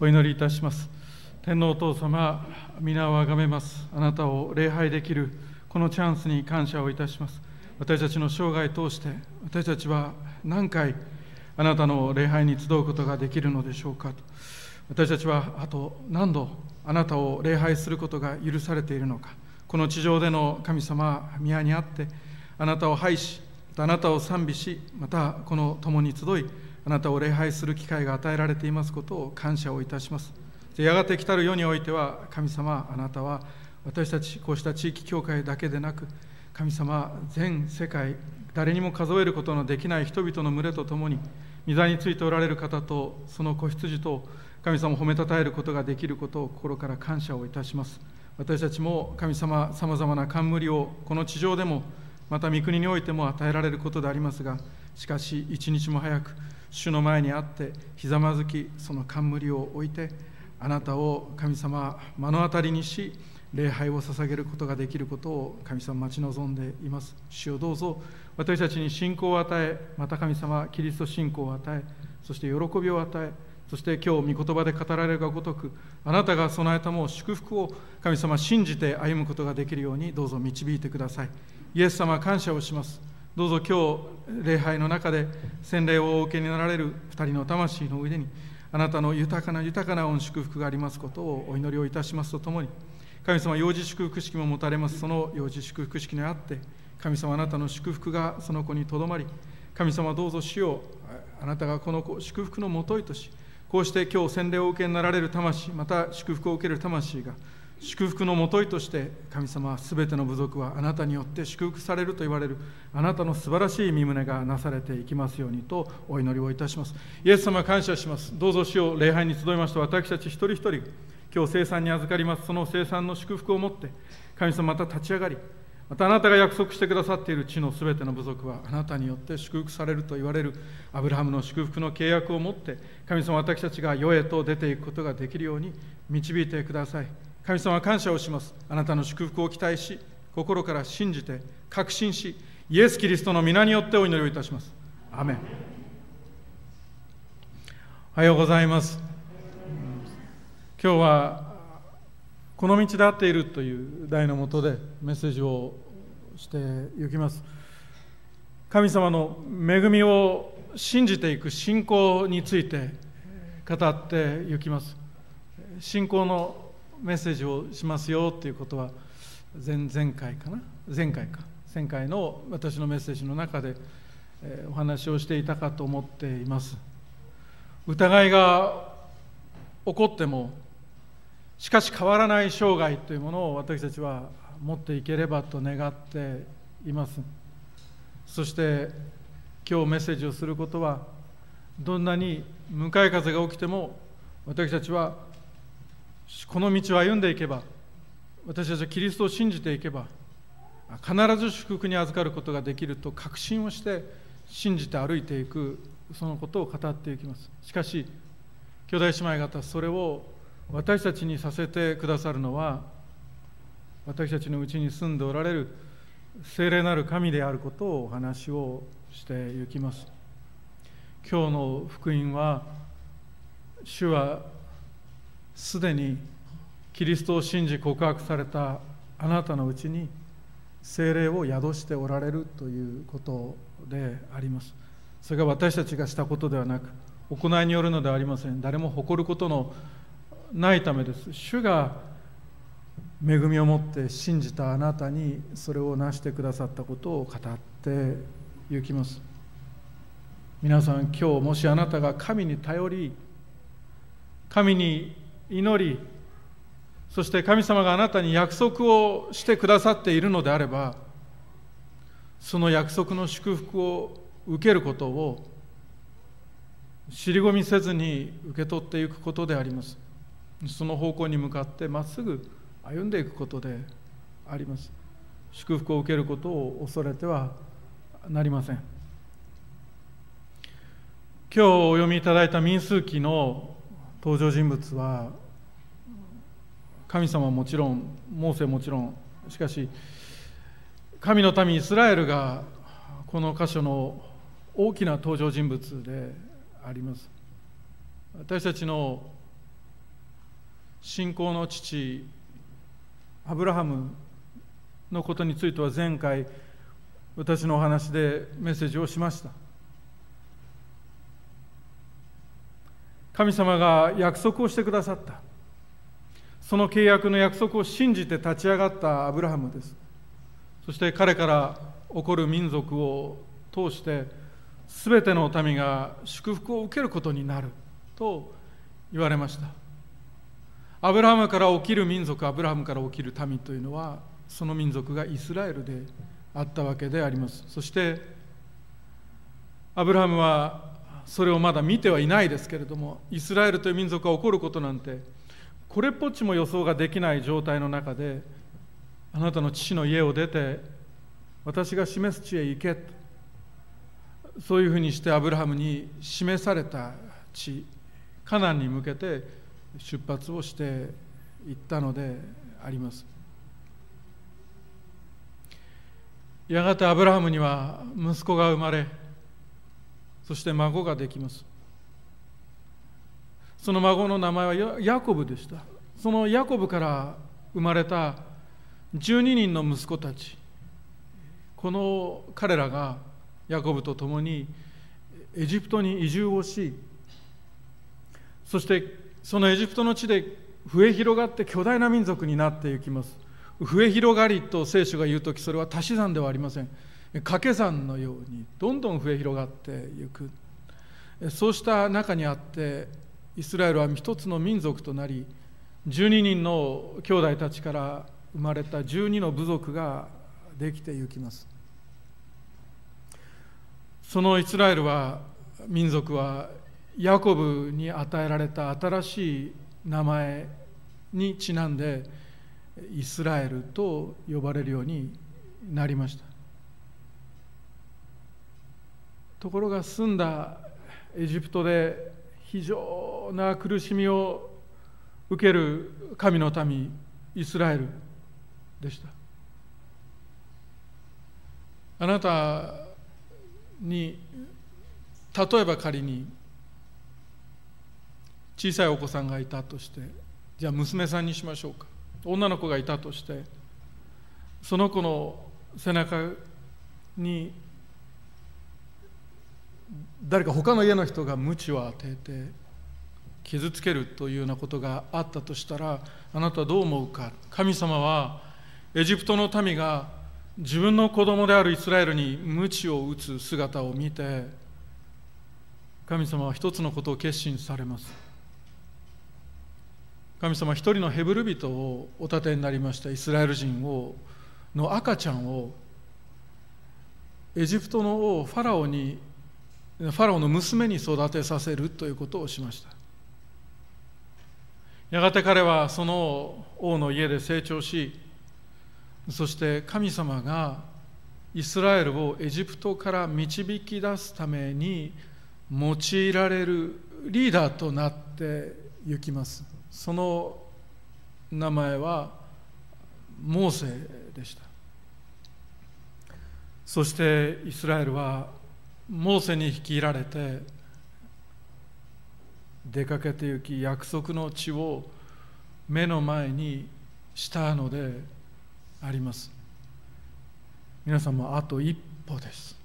お祈りいたします。天皇お父様皆をあがめます。あなたを礼拝できるこのチャンスに感謝をいたします。私たちの生涯通して私たちは何回あなたの礼拝に集うことができるのでしょうか。と私たちはあと何度あなたを礼拝することが許されているのか。この地上での神様宮にあってあなたを拝しあなたを賛美しまたこの共に集いあなたを礼拝する機会が与えられていますことを感謝をいたします。やがて来たる世においては神様あなたは私たちこうした地域教会だけでなく神様全世界誰にも数えることのできない人々の群れとともに御座についておられる方とその子羊と神様を褒めたたえることができることを心から感謝をいたします。私たちも神様さまざまな冠をこの地上でもまた御国においても与えられることでありますがしかし一日も早く主の前にあってひざまずきその冠を置いてあなたを神様目の当たりにし礼拝を捧げることができることを神様待ち望んでいます。主をどうぞ私たちに信仰を与えまた神様キリスト信仰を与えそして喜びを与えそして今日御言葉で語られるがごとくあなたが備えたもう祝福を神様信じて歩むことができるようにどうぞ導いてください。イエス様感謝をします。どうぞ今日礼拝の中で洗礼をお受けになられる2人の魂の上にあなたの豊かな豊かな御祝福がありますことをお祈りをいたしますとともに神様幼児祝福式も持たれます。その幼児祝福式にあって神様あなたの祝福がその子にとどまり神様どうぞ主よあなたがこの子祝福のもといとしこうして今日洗礼を受けになられる魂また祝福を受ける魂が祝福のもといとして神様は全ての部族はあなたによって祝福されると言われるあなたの素晴らしい身旨がなされていきますようにとお祈りをいたします。イエス様感謝します。どうぞ主を礼拝に集いました私たち一人一人今日生産に預かります。その生産の祝福をもって神様また立ち上がりまたあなたが約束してくださっている地のすべての部族はあなたによって祝福されると言われるアブラハムの祝福の契約をもって神様私たちが世へと出ていくことができるように導いてください。神様感謝をします。あなたの祝福を期待し心から信じて確信しイエス・キリストの皆によってお祈りをいたします。アメン。おはようございます。今日はこの道で合っているという題のもとでメッセージをしていきます。神様の恵みを信じていく信仰について語っていきます。信仰のメッセージをしますよっていうことは前々回かな？前回か。前回の私のメッセージの中で、えお話をしていたかと思っています。疑いが起こってもしかし変わらない生涯というものを私たちは持っていければと願っています。そして今日メッセージをすることはどんなに向かい風が起きても私たちはこの道を歩んでいけば私たちはキリストを信じていけば必ず祝福に預かることができると確信をして信じて歩いていくそのことを語っていきます。しかし兄弟姉妹方それを私たちにさせてくださるのは私たちのうちに住んでおられる聖霊なる神であることをお話をしていきます。今日の福音は主はすでにキリストを信じ告白されたあなたのうちに精霊を宿しておられるということであります。それが私たちがしたことではなく行いによるのではありません。誰も誇ることのないためです。主が恵みを持って信じたあなたにそれを成してくださったことを語ってゆきます。皆さん今日もしあなたが神に頼り神に祈りそして神様があなたに約束をしてくださっているのであればその約束の祝福を受けることを尻込みせずに受け取っていくことであります。その方向に向かってまっすぐ歩んでいくことであります。祝福を受けることを恐れてはなりません。今日お読みいただいた民数記の登場人物は神様はもちろんモーセもちろん。しかし神の民イスラエルがこの箇所の大きな登場人物であります。私たちの信仰の父アブラハムのことについては前回私のお話でメッセージをしました。神様が約束をしてくださった。その契約の約束を信じて立ち上がったアブラハムです。そして彼から起こる民族を通して全ての民が祝福を受けることになると言われました。アブラハムから起きる民族アブラハムから起きる民というのはその民族がイスラエルであったわけであります。そしてアブラハムはそれをまだ見てはいないですけれどもイスラエルという民族が起こることなんてこれっぽっちも予想ができない状態の中であなたの父の家を出て私が示す地へ行けとそういうふうにしてアブラハムに示された地カナンに向けて出発をしていったのであります。やがてアブラハムには息子が生まれそして孫ができます。その孫の名前はヤコブでした。そのヤコブから生まれた12人の息子たち。この彼らがヤコブと共にエジプトに移住をしそしてそのエジプトの地で増え広がって巨大な民族になっていきます。増え広がりと聖書が言う時それは足し算ではありません。掛け算のようにどんどん増え広がっていく。そうした中にあってイスラエルは一つの民族となり12人の兄弟たちから生まれた12の部族ができていきます。そのイスラエルは民族はヤコブに与えられた新しい名前にちなんでイスラエルと呼ばれるようになりました。ところが住んだエジプトで非常な苦しみを受ける神の民イスラエルでした。あなたに例えば仮に小さいお子さんがいたとしてじゃあ娘さんにしましょうか。女の子がいたとしてその子の背中に誰か他の家の人が鞭を当てて傷つけるというようなことがあったとしたらあなたはどう思うか？神様はエジプトの民が自分の子供であるイスラエルに鞭を打つ姿を見て神様は一つのことを決心されます。神様は一人のヘブル人をお立てになりました。イスラエル人をの赤ちゃんをエジプトの王ファラオにファラオの娘に育てさせるということをしました。やがて彼はその王の家で成長しそして神様がイスラエルをエジプトから導き出すために用いられるリーダーとなってゆきます。その名前はモーセでした。そしてイスラエルはモーセに率いられて出かけて行き約束の地を目の前にしたのであります。皆さんもあと一歩です。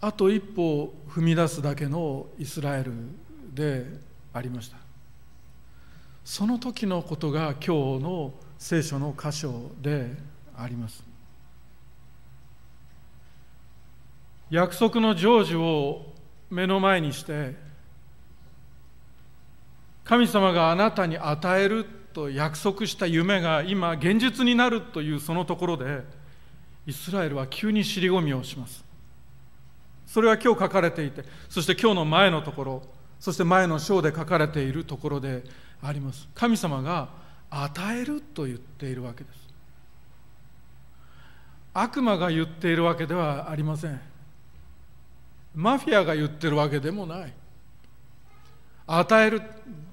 あと一歩踏み出すだけのイスラエルでありました。その時のことが今日の聖書の箇所であります。約束の成就を目の前にして神様があなたに与えると約束した夢が今現実になるというそのところでイスラエルは急に尻込みをします。それは今日書かれていてそして今日の前のところそして前の章で書かれているところであります。神様が与えると言っているわけです。悪魔が言っているわけではありません。マフィアが言ってるわけでもない。与える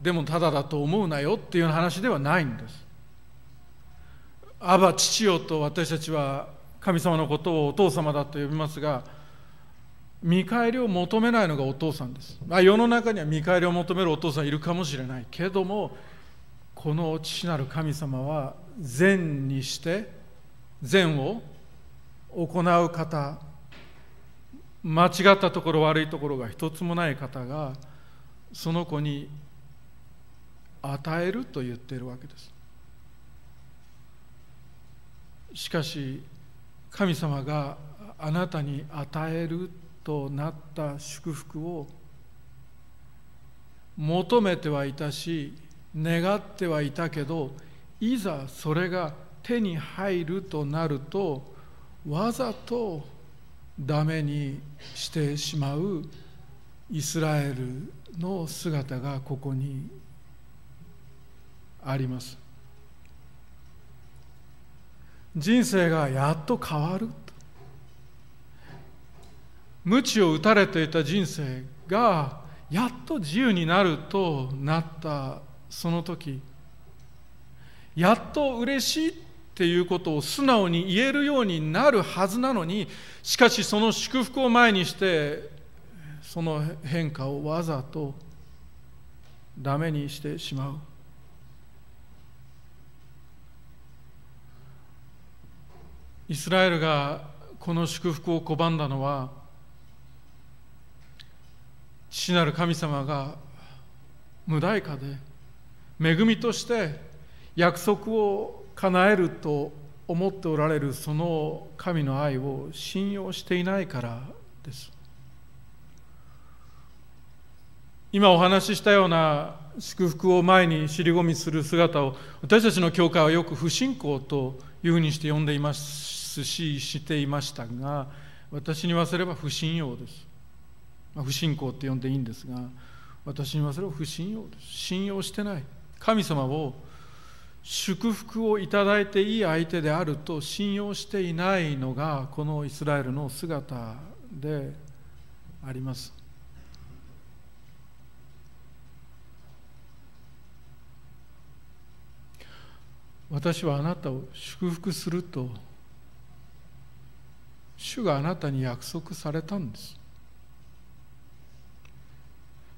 でもただだと思うなよっていう話ではないんです。アバ父よと私たちは神様のことをお父様だと呼びますが見返りを求めないのがお父さんです、まあ、世の中には見返りを求めるお父さんいるかもしれないけどもこの父なる神様は善にして善を行う方間違ったところ悪いところが一つもない方がその子に与えると言っているわけです。しかし神様があなたに与えるとなった祝福を求めてはいたし願ってはいたけどいざそれが手に入るとなるとわざとダメにしてしまうイスラエルの姿がここにあります。人生がやっと変わる鞭を打たれていた人生がやっと自由になるとなったその時やっと嬉しいっていうことを素直に言えるようになるはずなのにしかしその祝福を前にしてその変化をわざとダメにしてしまう。イスラエルがこの祝福を拒んだのは父なる神様が無代価で恵みとして約束を叶えると思っておられるその神の愛を信用していないからです。今お話ししたような祝福を前に尻込みする姿を私たちの教会はよく不信仰というふうにして呼んでいますししていましたが私に言わせれば不信用です。ま、不信仰って呼んでいいんですが私にはそれは不信用です。信用してない。神様を祝福をいただいていい相手であると信用していないのがこのイスラエルの姿であります。私はあなたを祝福すると主があなたに約束されたんです。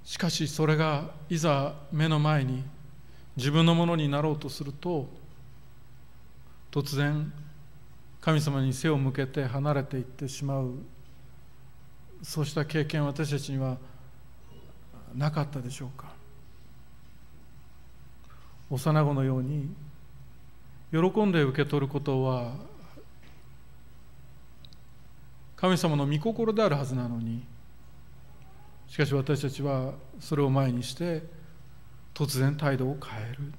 しかしそれがいざ目の前に自分のものになろうとすると突然神様に背を向けて離れていってしまう。そうした経験私たちにはなかったでしょうか。幼子のように喜んで受け取ることは神様の御心であるはずなのにしかし私たちはそれを前にして突然態度を変える。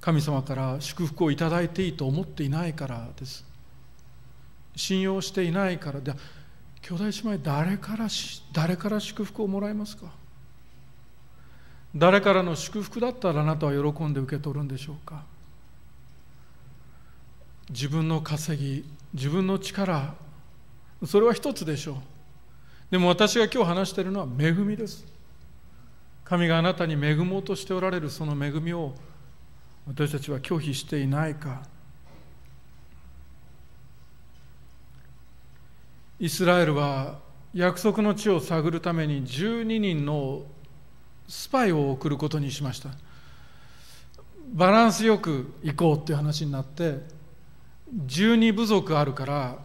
神様から祝福をいただいていいと思っていないからです。信用していないから。で兄弟姉妹誰から誰から祝福をもらえますか？誰からの祝福だったらあなたは喜んで受け取るんでしょうか？自分の稼ぎ自分の力それは一つでしょう。でも私が今日話しているのは恵みです。神があなたに恵もうとしておられるその恵みを私たちは拒否していないか。イスラエルは約束の地を探るために12人のスパイを送ることにしました。バランスよく行こうっていう話になって12部族あるから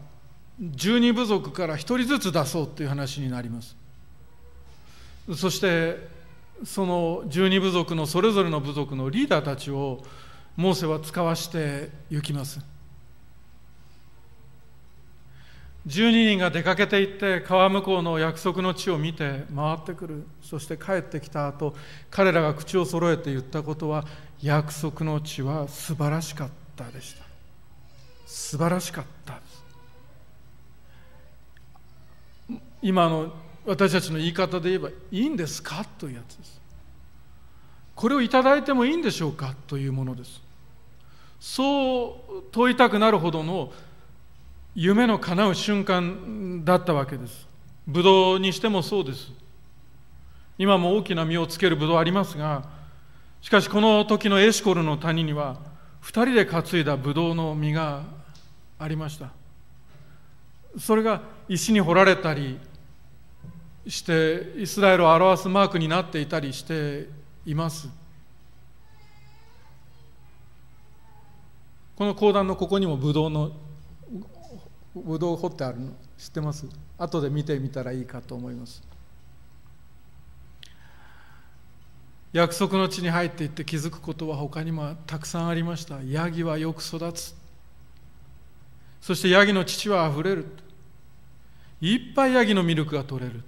12部族から1人ずつ出そうっていう話になります。そしてその12部族のそれぞれの部族のリーダーたちをモーセは使わして行きます。12人が出かけていって川向こうの約束の地を見て回ってくる。そして帰ってきた後彼らが口を揃えて言ったことは約束の地は素晴らしかったでした。素晴らしかった今の私たちの言い方で言えばいいんですか？というやつです。これをいただいてもいいんでしょうか？というものです。そう問いたくなるほどの夢の叶う瞬間だったわけです。ブドウにしてもそうです。今も大きな実をつけるブドウありますがしかしこの時のエシコルの谷には2人で担いだブドウの実がありました。それが石に彫られたりしてイスラエルを表すマークになっていたりしています。この講談のここにもブドウのブドウ掘ってあるの知ってます？後で見てみたらいいかと思います。約束の地に入っていって気づくことは他にもたくさんありました。ヤギはよく育つ。そしてヤギの乳はあふれる。いっぱいヤギのミルクが取れる。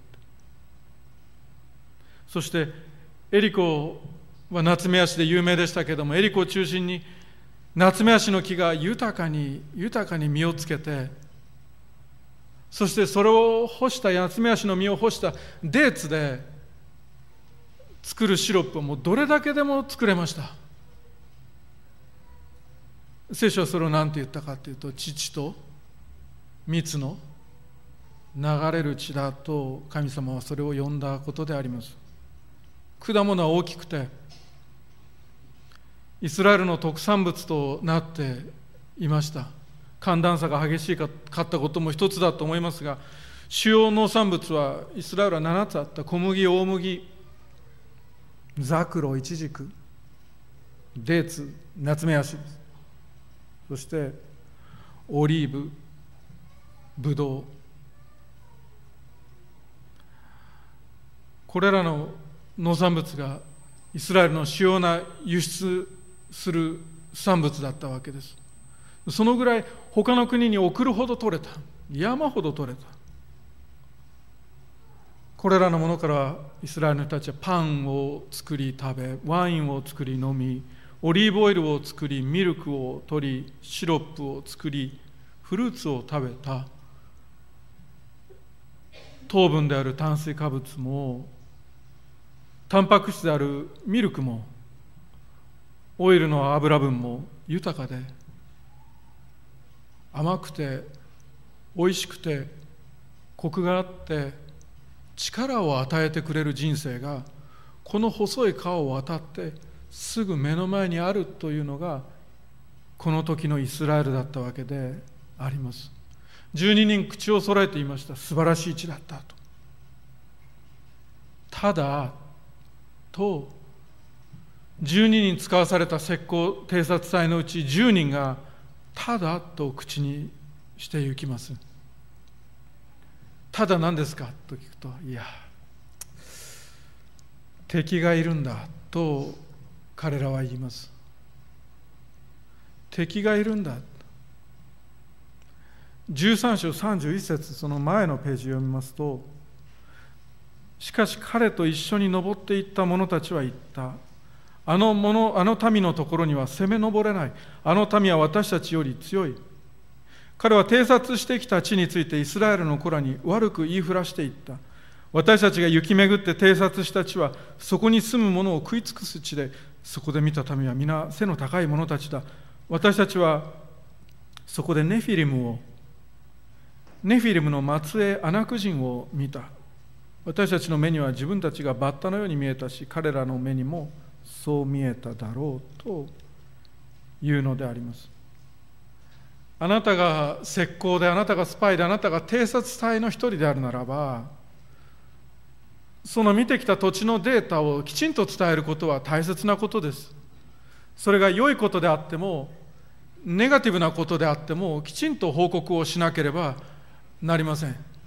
そしてエリコは夏目足で有名でしたけどもエリコを中心に夏目足の木が豊かに豊かに実をつけてそしてそれを干した夏目足の実を干したデーツで作るシロップをもうどれだけでも作れました。聖書はそれを何て言ったかというと父と蜜の流れる血だと神様はそれを呼んだことであります。果物は大きくてイスラエルの特産物となっていました。寒暖差が激しかったことも一つだと思いますが主要農産物はイスラエルは7つあった。小麦大麦ザクロイチジクデーツナツメヤシそしてオリーブブドウこれらの農産物がイスラエルの主要な輸出する産物だったわけです。そのぐらい他の国に送るほど取れた。山ほど取れた。これらのものからイスラエルの人たちはパンを作り食べワインを作り飲みオリーブオイルを作りミルクを取りシロップを作りフルーツを食べた。糖分である炭水化物もタンパク質であるミルクもオイルの油分も豊かで甘くて美味しくてコクがあって力を与えてくれる人生がこの細い川を渡ってすぐ目の前にあるというのがこの時のイスラエルだったわけであります。12人口を揃えていました。素晴らしい地だったと。ただと12人使わされた石膏偵察隊のうち10人がただと口にして行きます。ただ何ですかと聞くといや敵がいるんだと彼らは言います。敵がいるんだ。13章31節その前のページを読みますとしかし彼と一緒に登っていった者たちは言った。あの者あの民のところには攻め上れない。あの民は私たちより強い。彼は偵察してきた地についてイスラエルの子らに悪く言いふらしていった。私たちが行き巡って偵察した地はそこに住む者を食い尽くす地でそこで見た民は皆背の高い者たちだ。私たちはそこでネフィリムをネフィリムの末裔アナク人を見た。私たちの目には自分たちがバッタのように見えたし彼らの目にもそう見えただろうというのであります。あなたが石膏であなたがスパイであなたが偵察隊の一人であるならばその見てきた土地のデータをきちんと伝えることは大切なことです。それが良いことであってもネガティブなことであってもきちんと報告をしなければなりません。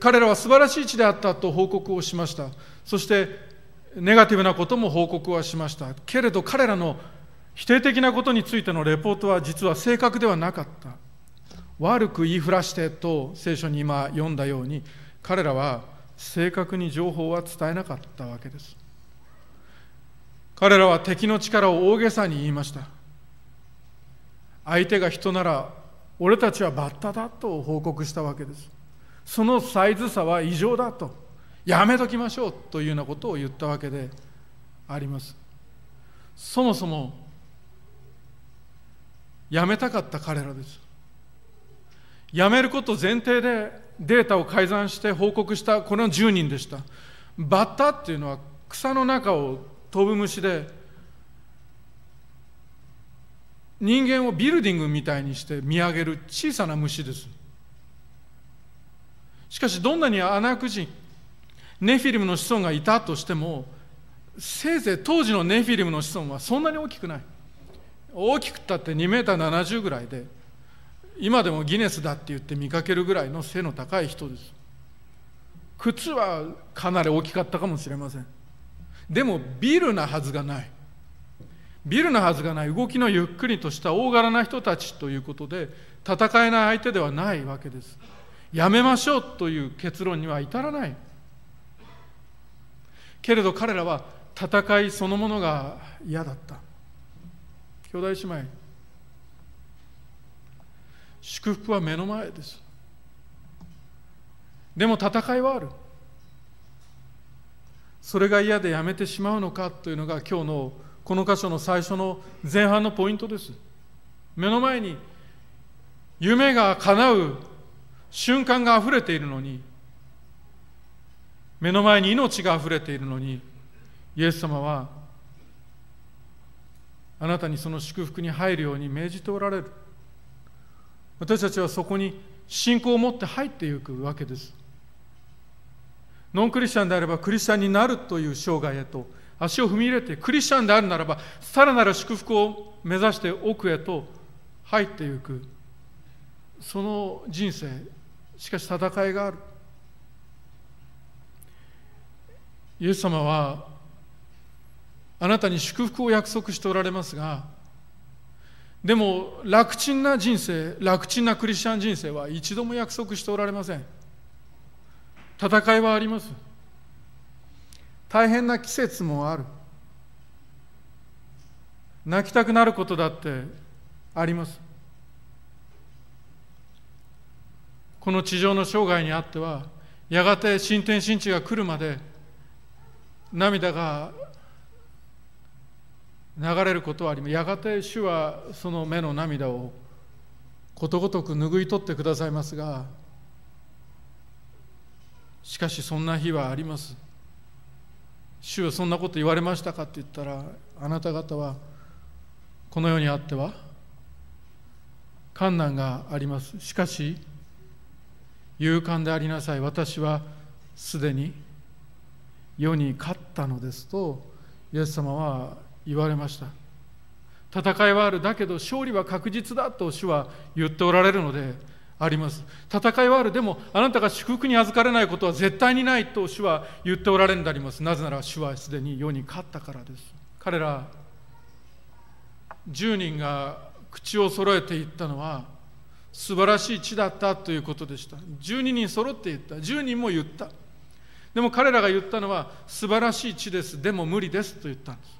彼らは素晴らしい地であったと報告をしました。そしてネガティブなことも報告はしました。けれど彼らの否定的なことについてのレポートは実は正確ではなかった。悪く言いふらしてと聖書に今読んだように彼らは正確に情報は伝えなかったわけです。彼らは敵の力を大げさに言いました。相手が人なら俺たちはバッタだと報告したわけです。そのサイズ差は異常だと。やめときましょうというようなことを言ったわけであります。そもそもやめたかった彼らです。やめること前提でデータを改ざんして報告したこの10人でした。バッタっていうのは草の中を飛ぶ虫で人間をビルディングみたいにして見上げる小さな虫です。しかしどんなにアナク人ネフィリムの子孫がいたとしてもせいぜい当時のネフィリムの子孫はそんなに大きくない。大きくったって2メーター70ぐらいで今でもギネスだって言って見かけるぐらいの背の高い人です。靴はかなり大きかったかもしれません。でもビルなはずがない。ビルなはずがない。動きのゆっくりとした大柄な人たちということで戦えない相手ではないわけです。やめましょうという結論には至らない。けれど彼らは戦いそのものが嫌だった。兄弟姉妹。祝福は目の前です。でも戦いはある。それが嫌でやめてしまうのかというのが今日のこの箇所の最初の前半のポイントです。目の前に夢が叶う瞬間があふれているのに目の前に命があふれているのにイエス様はあなたにその祝福に入るように命じておられる。私たちはそこに信仰を持って入っていくわけです。ノンクリスチャンであればクリスチャンになるという生涯へと足を踏み入れてクリスチャンであるならばさらなる祝福を目指して奥へと入っていく。その人生しかし戦いがある。イエス様はあなたに祝福を約束しておられますがでも楽ちんな人生楽ちんなクリスチャン人生は一度も約束しておられません。戦いはあります。大変な季節もある。泣きたくなることだってあります。この地上の生涯にあってはやがて新天新地が来るまで涙が流れることはありますやがて主はその目の涙をことごとく拭い取ってくださいますがしかしそんな日はあります。主はそんなこと言われましたかって言ったらあなた方はこの世にあっては困難があります。しかし勇敢でありなさい。私はすでに世に勝ったのですとイエス様は言われました。戦いはあるだけど勝利は確実だと主は言っておられるのであります。戦いはあるでもあなたが祝福に預かれないことは絶対にないと主は言っておられるんであります。なぜなら主はすでに世に勝ったからです。彼ら10人が口を揃えて言ったのは素晴らしい地だったということでした。12人揃って言った。10人も言った。でも彼らが言ったのは素晴らしい地です。でも無理ですと言ったんです。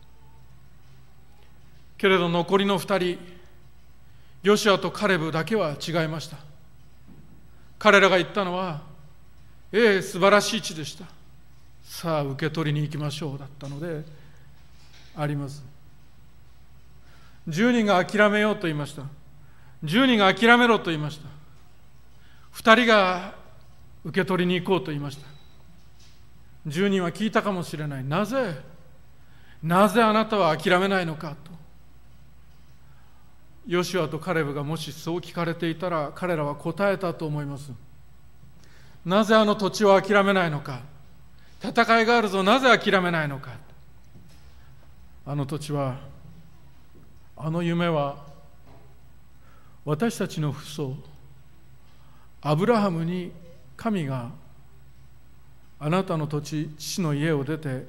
けれど残りの2人ヨシアとカレブだけは違いました。彼らが言ったのはええ素晴らしい地でした。さあ受け取りに行きましょうだったのであります。10人が諦めようと言いました。10人が諦めろと言いました。2人が受け取りに行こうと言いました。10人は聞いたかもしれない。なぜ？なぜあなたは諦めないのかと。ヨシュアとカレブがもしそう聞かれていたら彼らは答えたと思います。なぜあの土地を諦めないのか。戦いがあるぞ。なぜ諦めないのか。あの土地はあの夢は私たちの父祖アブラハムに神があなたの土地父の家を出て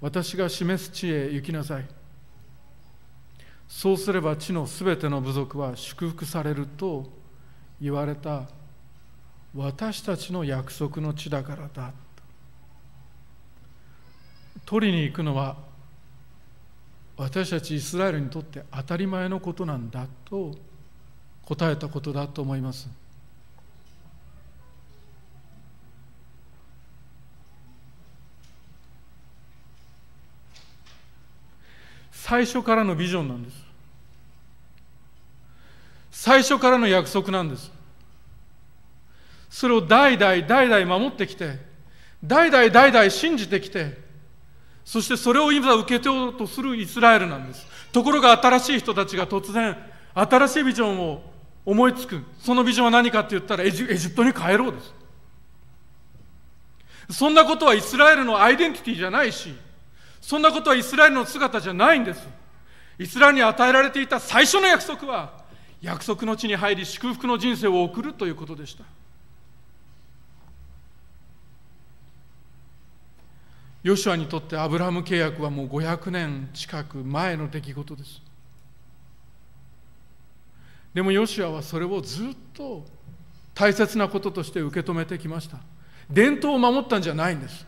私が示す地へ行きなさい。そうすれば地のすべての部族は祝福されると言われた私たちの約束の地だからだ。取りに行くのは私たちイスラエルにとって当たり前のことなんだと答えたことだと思います。最初からのビジョンなんです。最初からの約束なんです。それを代々代々守ってきて代々代々信じてきてそしてそれを今受け取ろうとするイスラエルなんです。ところが新しい人たちが突然新しいビジョンを思いつくそのビジョンは何かって言ったらエジエジプトに帰ろうです。そんなことはイスラエルのアイデンティティじゃないしそんなことはイスラエルの姿じゃないんです。イスラエルに与えられていた最初の約束は約束の地に入り祝福の人生を送るということでした。ヨシュアにとってアブラハム契約はもう500年近く前の出来事です。でもヨシアはそれをずっと大切なこととして受け止めてきました。伝統を守ったんじゃないんです。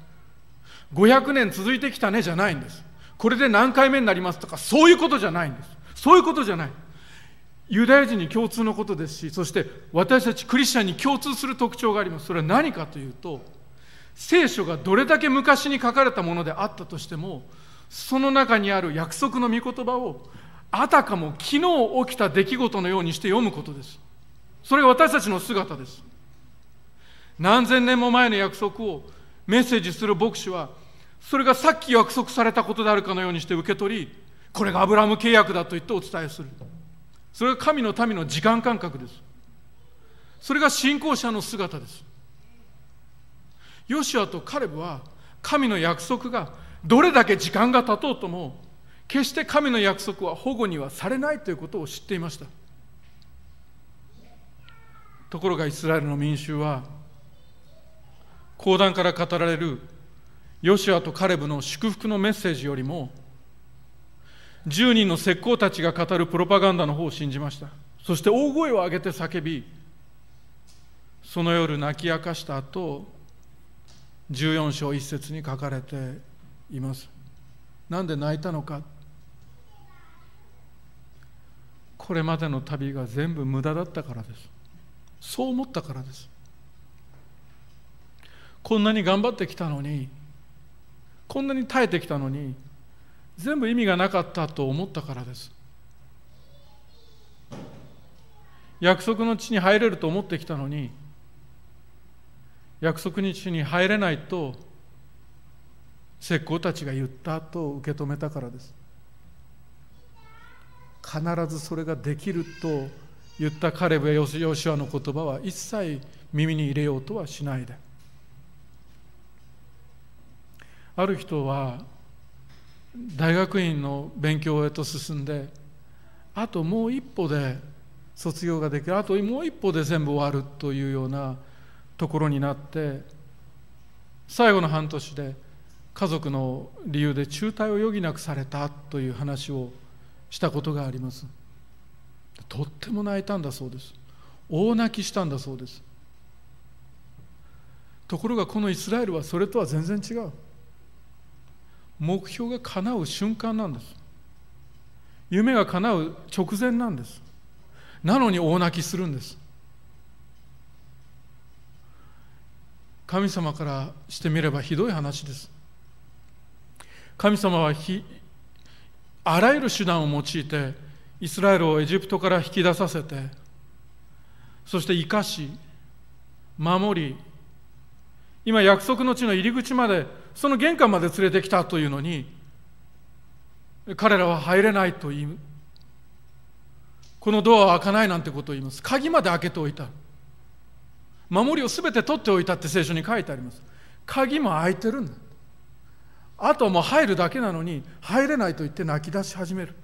500年続いてきたねじゃないんです。これで何回目になりますとかそういうことじゃないんです。そういうことじゃない。ユダヤ人に共通のことですしそして私たちクリスチャンに共通する特徴があります。それは何かというと聖書がどれだけ昔に書かれたものであったとしてもその中にある約束の御言葉をあたかも昨日起きた出来事のようにして読むことです。それが私たちの姿です。何千年も前の約束をメッセージする牧師はそれがさっき約束されたことであるかのようにして受け取りこれがアブラム契約だと言ってお伝えする。それが神の民の時間感覚です。それが信仰者の姿です。ヨシュアとカレブは神の約束がどれだけ時間が経とうとも決して神の約束は保護にはされないということを知っていました。ところがイスラエルの民衆は講談から語られるヨシュアとカレブの祝福のメッセージよりも10人の石膏たちが語るプロパガンダの方を信じました。そして大声を上げて叫びその夜泣き明かした後14章1節に書かれています。なんで泣いたのか。これまでの旅が全部無駄だったからです。そう思ったからです。こんなに頑張ってきたのにこんなに耐えてきたのに全部意味がなかったと思ったからです。約束の地に入れると思ってきたのに約束の地に入れないと石膏たちが言ったと受け止めたからです。必ずそれができると言ったカレブやヨシュアの言葉は一切耳に入れようとはしないで。ある人は大学院の勉強へと進んであともう一歩で卒業ができるあともう一歩で全部終わるというようなところになって最後の半年で家族の理由で中退を余儀なくされたという話をしたことがあります。とっても泣いたんだそうです。大泣きしたんだそうです。ところがこのイスラエルはそれとは全然違う。目標が叶う瞬間なんです。夢が叶う直前なんです。なのに大泣きするんです。神様からしてみればひどい話です。神様はあらゆる手段を用いてイスラエルをエジプトから引き出させてそして生かし守り今約束の地の入り口までその玄関まで連れてきたというのに彼らは入れないと言う。このドアは開かないなんてことを言います。鍵まで開けておいた。守りを全て取っておいたって聖書に書いてあります。鍵も開いてるんだ。あとも入るだけなのに入れないと言って泣き出し始める。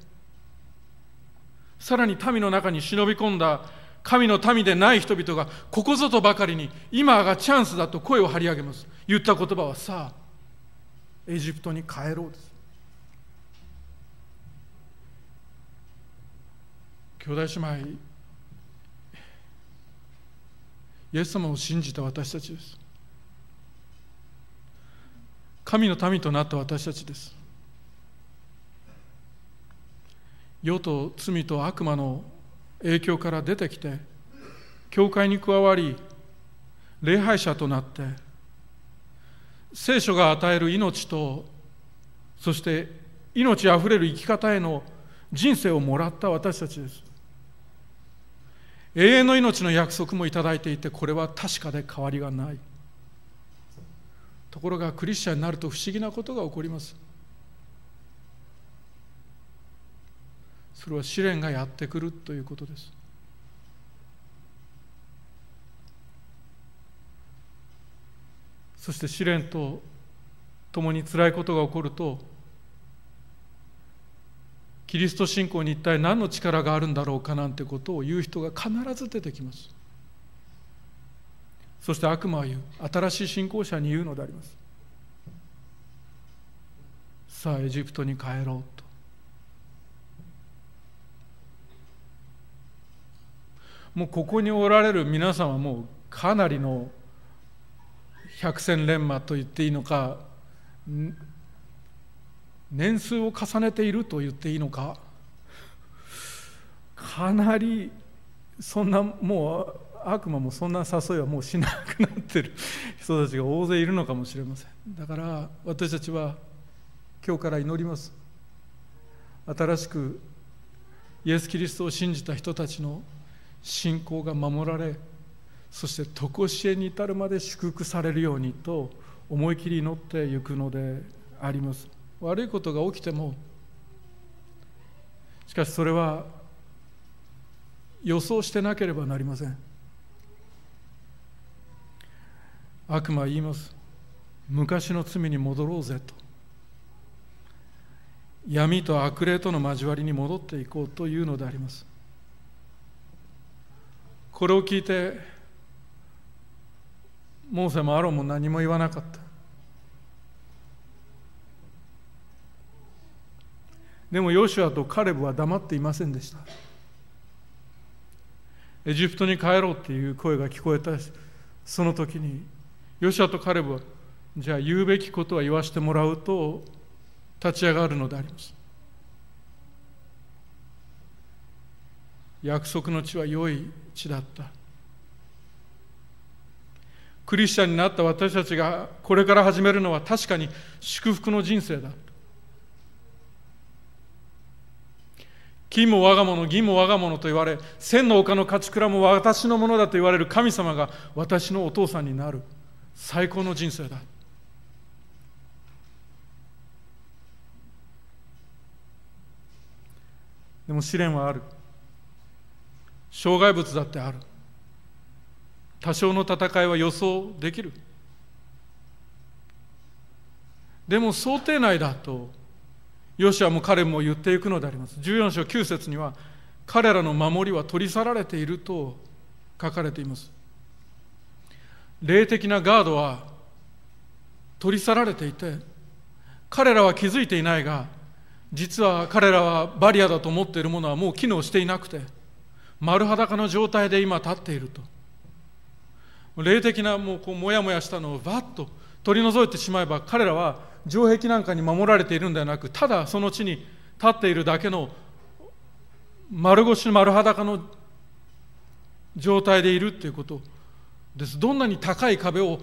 さらに民の中に忍び込んだ神の民でない人々がここぞとばかりに今がチャンスだと声を張り上げます。言った言葉はさあエジプトに帰ろうです。兄弟姉妹イエス様を信じた私たちです。神の民となった私たちです。世と罪と悪魔の影響から出てきて教会に加わり礼拝者となって聖書が与える命とそして命あふれる生き方への人生をもらった私たちです。永遠の命の約束もいただいていてこれは確かで変わりがない。ところがクリスチャンになると不思議なことが起こります。それは試練がやってくるということです。そして試練と共に辛いことが起こるとキリスト信仰に一体何の力があるんだろうかなんてことを言う人が必ず出てきます。そして悪魔は言う。新しい信仰者に言うのであります。さあエジプトに帰ろうと。もうここにおられる皆さんはもうかなりの百戦錬磨と言っていいのか年数を重ねていると言っていいのかかなりそんなもう悪魔もそんな誘いはもうしなくなってる。人たちが大勢いるのかもしれません。だから私たちは今日から祈ります。新しくイエス・キリストを信じた人たちの信仰が守られそして常しえに至るまで祝福されるようにと思い切り祈っていくのであります。悪いことが起きてもしかしそれは予想してなければなりません。悪魔は言います。昔の罪に戻ろうぜと。闇と悪霊との交わりに戻っていこうというのであります。これを聞いてモーセもアロンも何も言わなかった。でもヨシュアとカレブは黙っていませんでした。エジプトに帰ろうっていう声が聞こえたその時にヨシアとカレブはじゃあ言うべきことは言わせてもらうと立ち上がるのであります。約束の地は良い地だった。クリスチャンになった私たちがこれから始めるのは確かに祝福の人生だ。金も我が物銀も我が物と言われ千の丘の勝ち蔵も私のものだと言われる神様が私のお父さんになる。最高の人生だ。でも試練はある。障害物だってある。多少の戦いは予想できる。でも想定内だとヨシアも彼も言っていくのであります。14章9節には彼らの守りは取り去られていると書かれています。霊的なガードは取り去られていて彼らは気づいていないが実は彼らはバリアだと思っているものはもう機能していなくて丸裸の状態で今立っていると。霊的なもうこうもやもやしたのをバッと取り除いてしまえば彼らは城壁なんかに守られているんではなくただその地に立っているだけの丸腰丸裸の状態でいるということです。どんなに高い壁を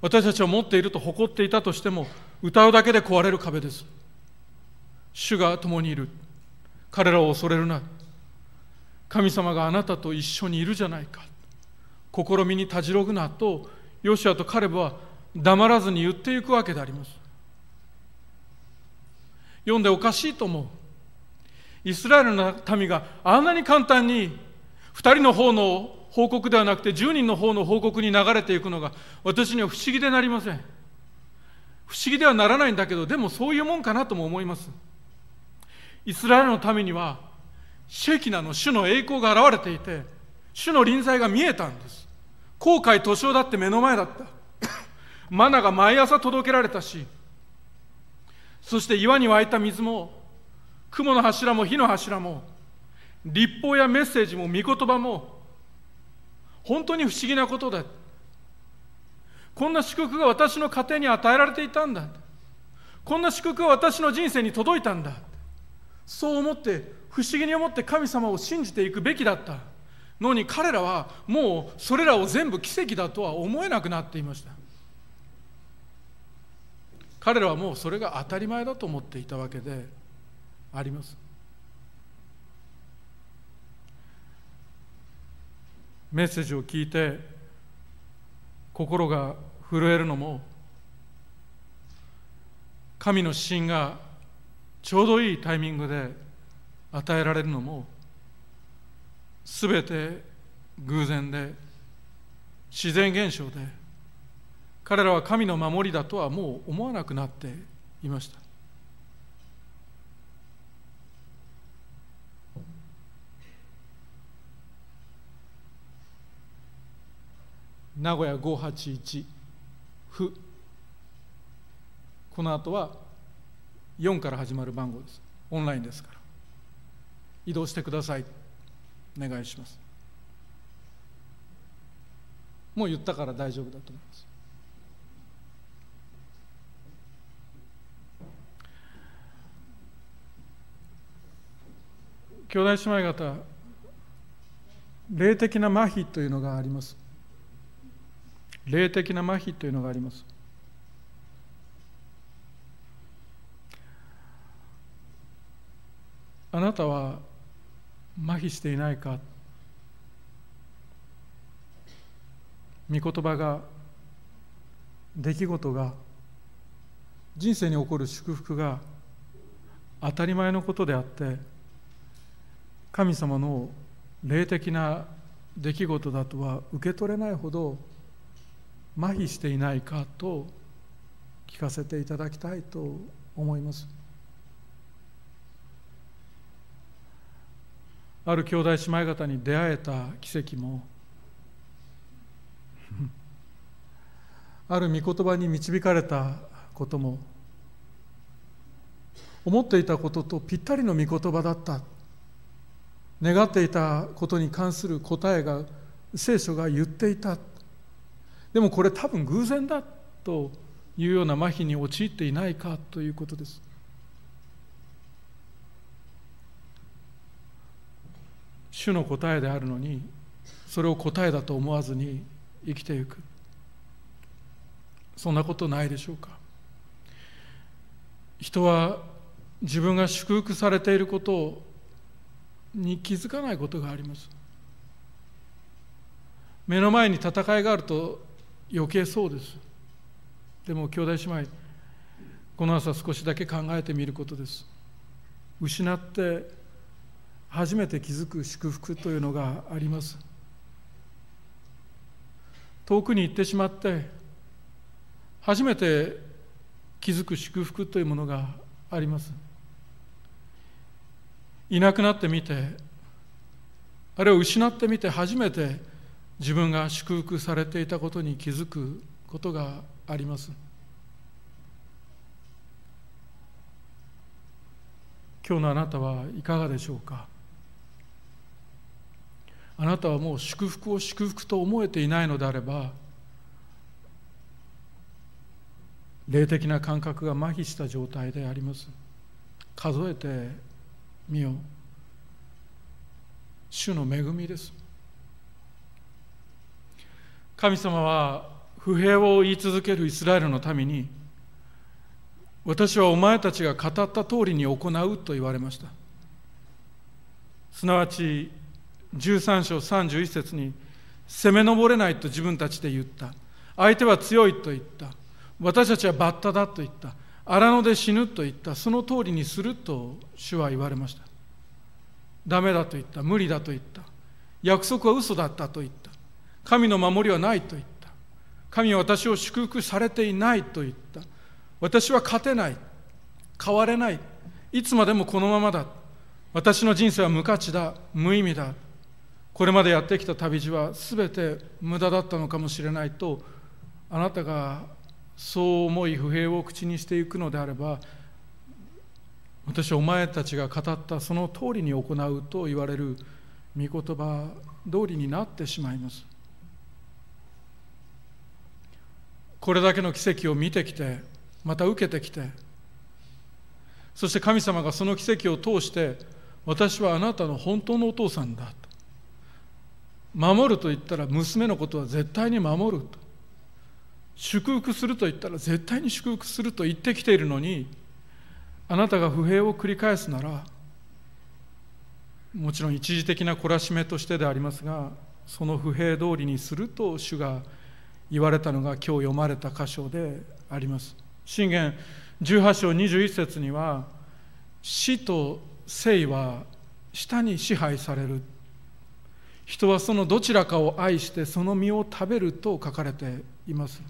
私たちは持っていると誇っていたとしても歌うだけで壊れる壁です。主が共にいる。彼らを恐れるな。神様があなたと一緒にいるじゃないか。試みにたじろぐなとヨシアとカレブは黙らずに言っていくわけであります。読んでおかしいと思う。イスラエルの民があんなに簡単に2人の方の報告ではなくて10人の方の報告に流れていくのが私には不思議でなりません。不思議ではならないんだけどでもそういうもんかなとも思います。イスラエルの民にはシェキナの主の栄光が現れていて主の臨在が見えたんです。後悔図書だって目の前だった。マナが毎朝届けられたしそして岩に湧いた水も雲の柱も火の柱も立法やメッセージも御言葉も本当に不思議なことだ。こんな祝福が私の家庭に与えられていたんだ。こんな祝福が私の人生に届いたんだ。そう思って不思議に思って神様を信じていくべきだった。のに彼らはもうそれらを全部奇跡だとは思えなくなっていました。彼らはもうそれが当たり前だと思っていたわけであります。メッセージを聞いて心が震えるのも神の指針がちょうどいいタイミングで与えられるのもすべて偶然で自然現象で彼らは神の守りだとはもう思わなくなっていました。名古屋581府この後は4から始まる番号です。オンラインですから。移動してください。お願いします。もう言ったから大丈夫だと思います。兄弟姉妹方霊的な麻痺というのがあります。霊的な麻痺というのがあります。あなたは麻痺していないか？御言葉が出来事が人生に起こる祝福が当たり前のことであって神様の霊的な出来事だとは受け取れないほど麻痺していないかと聞かせていただきたいと思います。ある兄弟姉妹方に出会えた奇跡もある御言葉に導かれたことも思っていたこととぴったりの御言葉だった。願っていたことに関する答えが聖書が言っていた。でもこれ多分偶然だというような麻痺に陥っていないかということです。主の答えであるのにそれを答えだと思わずに生きていく。そんなことないでしょうか。人は自分が祝福されていることに気づかないことがあります。目の前に戦いがあると余計そうです。でも兄弟姉妹この朝少しだけ考えてみることです。失って初めて気づく祝福というのがあります。遠くに行ってしまって初めて気づく祝福というものがあります。いなくなってみてあるいは失ってみて初めて自分が祝福されていたことに気づくことがあります。今日のあなたはいかがでしょうか？あなたはもう祝福を祝福と思えていないのであれば霊的な感覚が麻痺した状態であります。数えてみよう。主の恵みです。神様は不平を言い続けるイスラエルのために私はお前たちが語った通りに行うと言われました。すなわち13章31節に攻め上れないと自分たちで言った。相手は強いと言った。私たちはバッタだと言った。荒野で死ぬと言った。その通りにすると主は言われました。ダメだと言った。無理だと言った。約束は嘘だったと言った。神の守りはないと言った。神は私を祝福されていないと言った。私は勝てない。変われない。いつまでもこのままだ。私の人生は無価値だ。無意味だ。これまでやってきた旅路は全て無駄だったのかもしれないとあなたがそう思い不平を口にしていくのであれば私はお前たちが語ったその通りに行うと言われる御言葉通りになってしまいます。これだけの奇跡を見てきてまた受けてきて。そして神様がその奇跡を通して私はあなたの本当のお父さんだ。と守ると言ったら娘のことは絶対に守ると。祝福すると言ったら絶対に祝福すると言ってきているのにあなたが不平を繰り返すならもちろん一時的な懲らしめとしてでありますがその不平通りにすると主が言われたのが今日読まれた箇所であります。信玄18章21節には死と生は下に支配される。人はそのどちらかを愛してその実を食べると書かれています。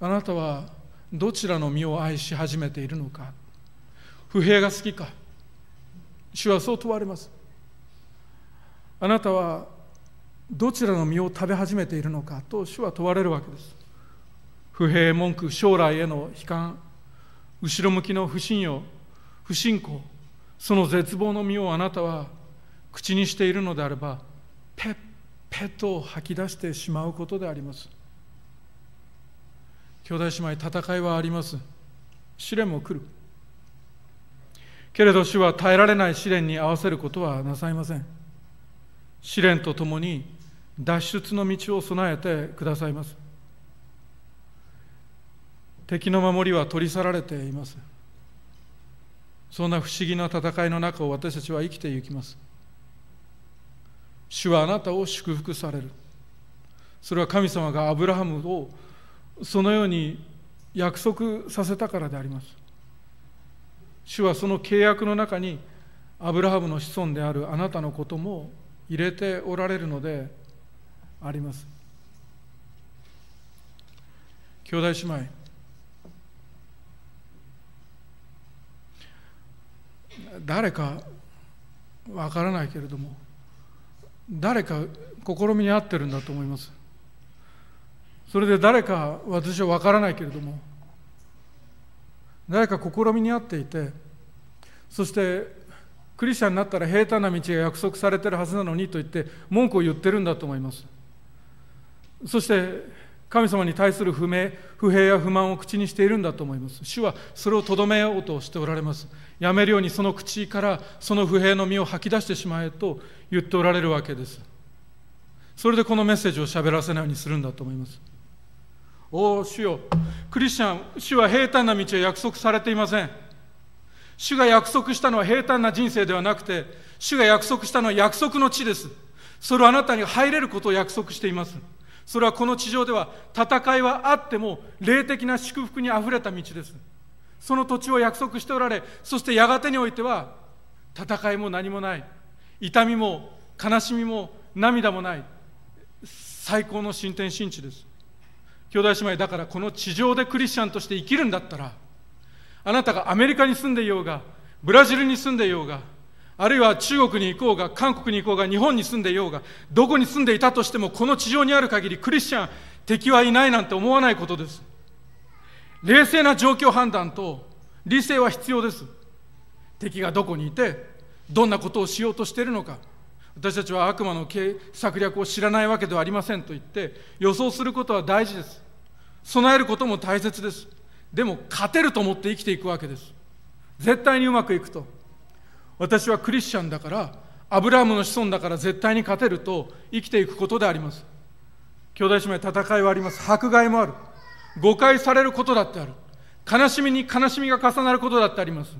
あなたはどちらの実を愛し始めているのか。不平が好きか。主はそう問われます。あなたはどちらの実を食べ始めているのかと主は問われるわけです。不平文句将来への悲観。後ろ向きの不信用不信仰。その絶望の実をあなたは口にしているのであればペッペッと吐き出してしまうことであります。兄弟姉妹戦いはあります。試練も来る。けれど主は耐えられない試練に合わせることはなさいません。試練とともに脱出の道を備えてくださいます。敵の守りは取り去られています。そんな不思議な戦いの中を私たちは生きていきます。主はあなたを祝福される。それは神様がアブラハムをそのように約束させたからであります。主はその契約の中にアブラハムの子孫であるあなたのことも入れておられるのであります。兄弟姉妹。誰かわからないけれども誰か試みに合ってるんだと思います。それで誰か私は分からないけれども誰か試みに合っていてそしてクリスチャンになったら平坦な道が約束されてるはずなのにと言って文句を言ってるんだと思います。そして神様に対する不明不平や不満を口にしているんだと思います。主はそれをとどめようとしておられます。やめるようにその口からその不平の実を吐き出してしまえと言っておられるわけです。それでこのメッセージを喋らせないようにするんだと思います。おお主よ。クリスチャン主は平坦な道を約束されていません。主が約束したのは平坦な人生ではなくて主が約束したのは約束の地です。それをあなたに入れることを約束しています。それはこの地上では戦いはあっても霊的な祝福にあふれた道です。その土地を約束しておられそしてやがてにおいては戦いも何もない。痛みも悲しみも涙もない。最高の新天新地です。兄弟姉妹だからこの地上でクリスチャンとして生きるんだったらあなたがアメリカに住んでいようがブラジルに住んでいようがあるいは中国に行こうが、韓国に行こうが、日本に住んでいようが、どこに住んでいたとしても、この地上にある限り、クリスチャン、敵はいないなんて思わないことです。冷静な状況判断と理性は必要です。敵がどこにいて、どんなことをしようとしているのか。私たちは悪魔の策略を知らないわけではありませんと言って、予想することは大事です。備えることも大切です。でも、勝てると思って生きていくわけです。絶対にうまくいくと。私はクリスチャンだからアブラハムの子孫だから絶対に勝てると生きていくことであります。兄弟姉妹戦いはあります。迫害もある。誤解されることだってある。悲しみに悲しみが重なることだってあります。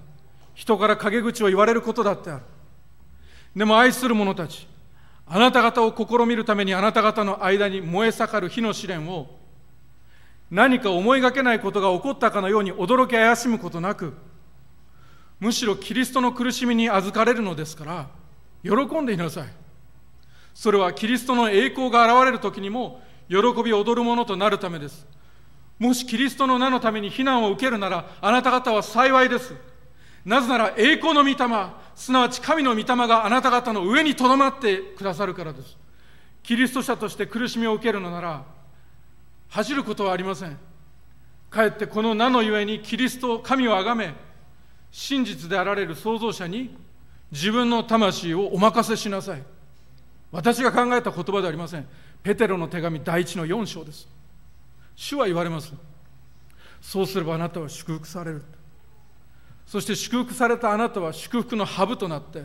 人から陰口を言われることだってある。でも愛する者たちあなた方を試みるためにあなた方の間に燃え盛る火の試練を何か思いがけないことが起こったかのように驚き怪しむことなくむしろキリストの苦しみに預かれるのですから喜んでいなさい。それはキリストの栄光が現れる時にも喜び踊るものとなるためです。もしキリストの名のために非難を受けるならあなた方は幸いです。なぜなら栄光の御霊すなわち神の御霊があなた方の上にとどまってくださるからです。キリスト者として苦しみを受けるのなら恥じることはありません。かえってこの名のゆえにキリスト神をあがめ真実であられる創造者に自分の魂をお任せしなさい。私が考えた言葉ではありません。ペテロの手紙第一の4章です。主は言われます。そうすればあなたは祝福される。そして祝福されたあなたは祝福のハブとなって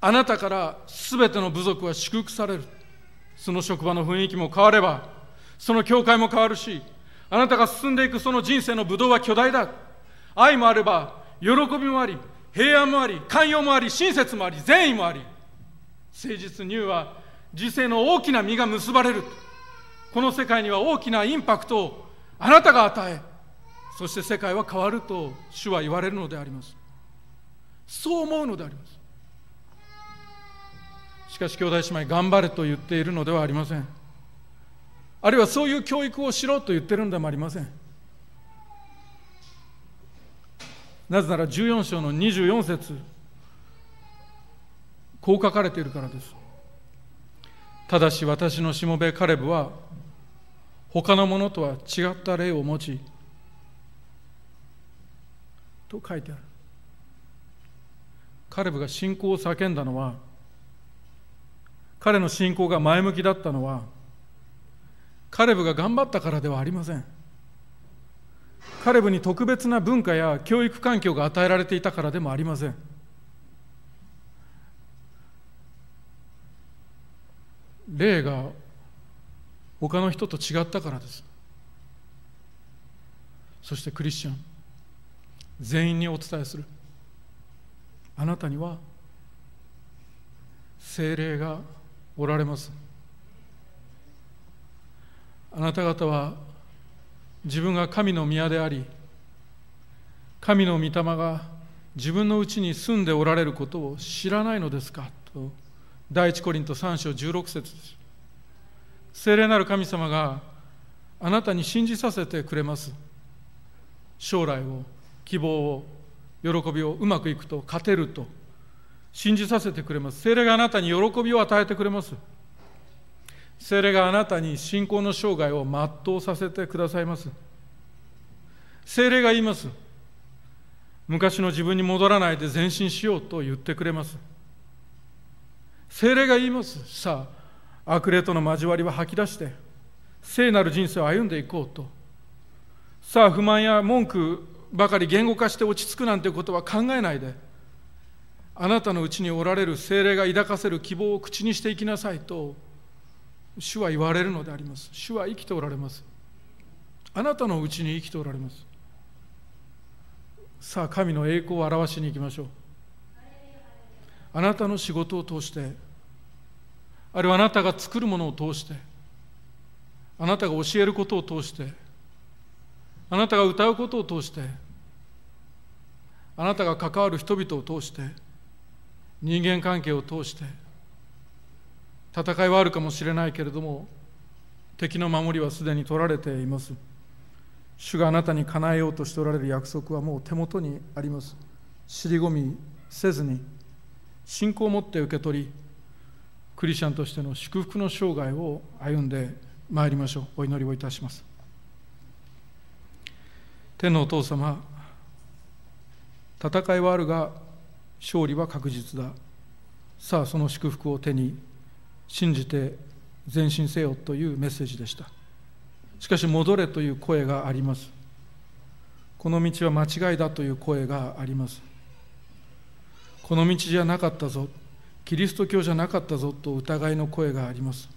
あなたから全ての部族は祝福される。その職場の雰囲気も変わればその教会も変わるしあなたが進んでいくその人生のブドウは巨大だ。愛もあれば喜びもあり平安もあり寛容もあり親切もあり善意もあり。誠実には時世の大きな実が結ばれる。この世界には大きなインパクトをあなたが与えそして世界は変わると主は言われるのであります。そう思うのであります。しかし兄弟姉妹頑張れと言っているのではありません。あるいはそういう教育をしろと言ってるのでもありません。なぜなら14章の24節こう書かれているからです。ただし私のしもべカレブは他のものとは違った霊を持ちと書いてある。カレブが信仰を叫んだのは彼の信仰が前向きだったのはカレブが頑張ったからではありません。カレブに特別な文化や教育環境が与えられていたからでもありません。霊が他の人と違ったからです。そしてクリスチャン全員にお伝えする。あなたには精霊がおられます。あなた方は自分が神の宮であり神の御霊が自分のうちに住んでおられることを知らないのですか？と第一コリント3章16節です。聖霊なる神様があなたに信じさせてくれます。将来を希望を喜びをうまくいくと勝てると信じさせてくれます。聖霊があなたに喜びを与えてくれます。聖霊があなたに信仰の生涯を全うさせてくださいます。聖霊が言います。昔の自分に戻らないで前進しようと言ってくれます。聖霊が言います。さあ悪霊との交わりは吐き出して聖なる人生を歩んでいこうと。さあ不満や文句ばかり言語化して落ち着くなんてことは考えないであなたのうちにおられる精霊が抱かせる希望を口にしていきなさいと主は言われるのであります。主は生きておられます。あなたのうちに生きておられます。さあ神の栄光を表しに行きましょう。あなたの仕事を通してあるいはあなたが作るものを通してあなたが教えることを通してあなたが歌うことを通してあなたが関わる人々を通して人間関係を通して戦いはあるかもしれないけれども敵の守りはすでに取られています。主があなたに叶えようとしておられる約束はもう手元にあります。尻込みせずに信仰を持って受け取りクリスチャンとしての祝福の生涯を歩んでまいりましょう。お祈りをいたします。天のお父様戦いはあるが勝利は確実だ。さあその祝福を手に信じて前進せよというメッセージでした。しかし戻れという声があります。この道は間違いだという声があります。この道じゃなかったぞ。キリスト教じゃなかったぞと疑いの声があります。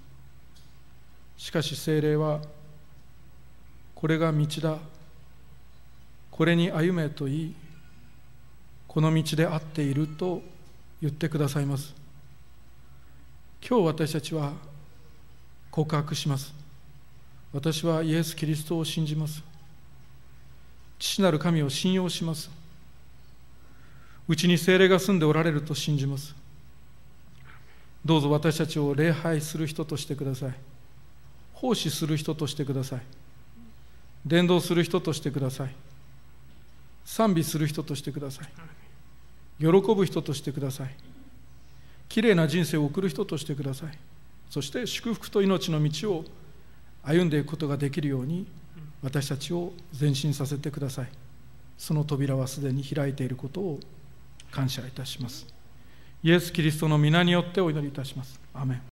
しかし精霊はこれが道だ。これに歩めと言いこの道で合っていると言ってくださいます。今日私たちは告白します。私はイエス・キリストを信じます。父なる神を信用します。うちに精霊が住んでおられると信じます。どうぞ私たちを礼拝する人としてください。奉仕する人としてください。伝道する人としてください。賛美する人としてください。喜ぶ人としてください。きれいな人生を送る人としてください。そして祝福と命の道を歩んでいくことができるように私たちを前進させてください。その扉はすでに開いていることを感謝いたします。イエス・キリストの皆によってお祈りいたします。アメン。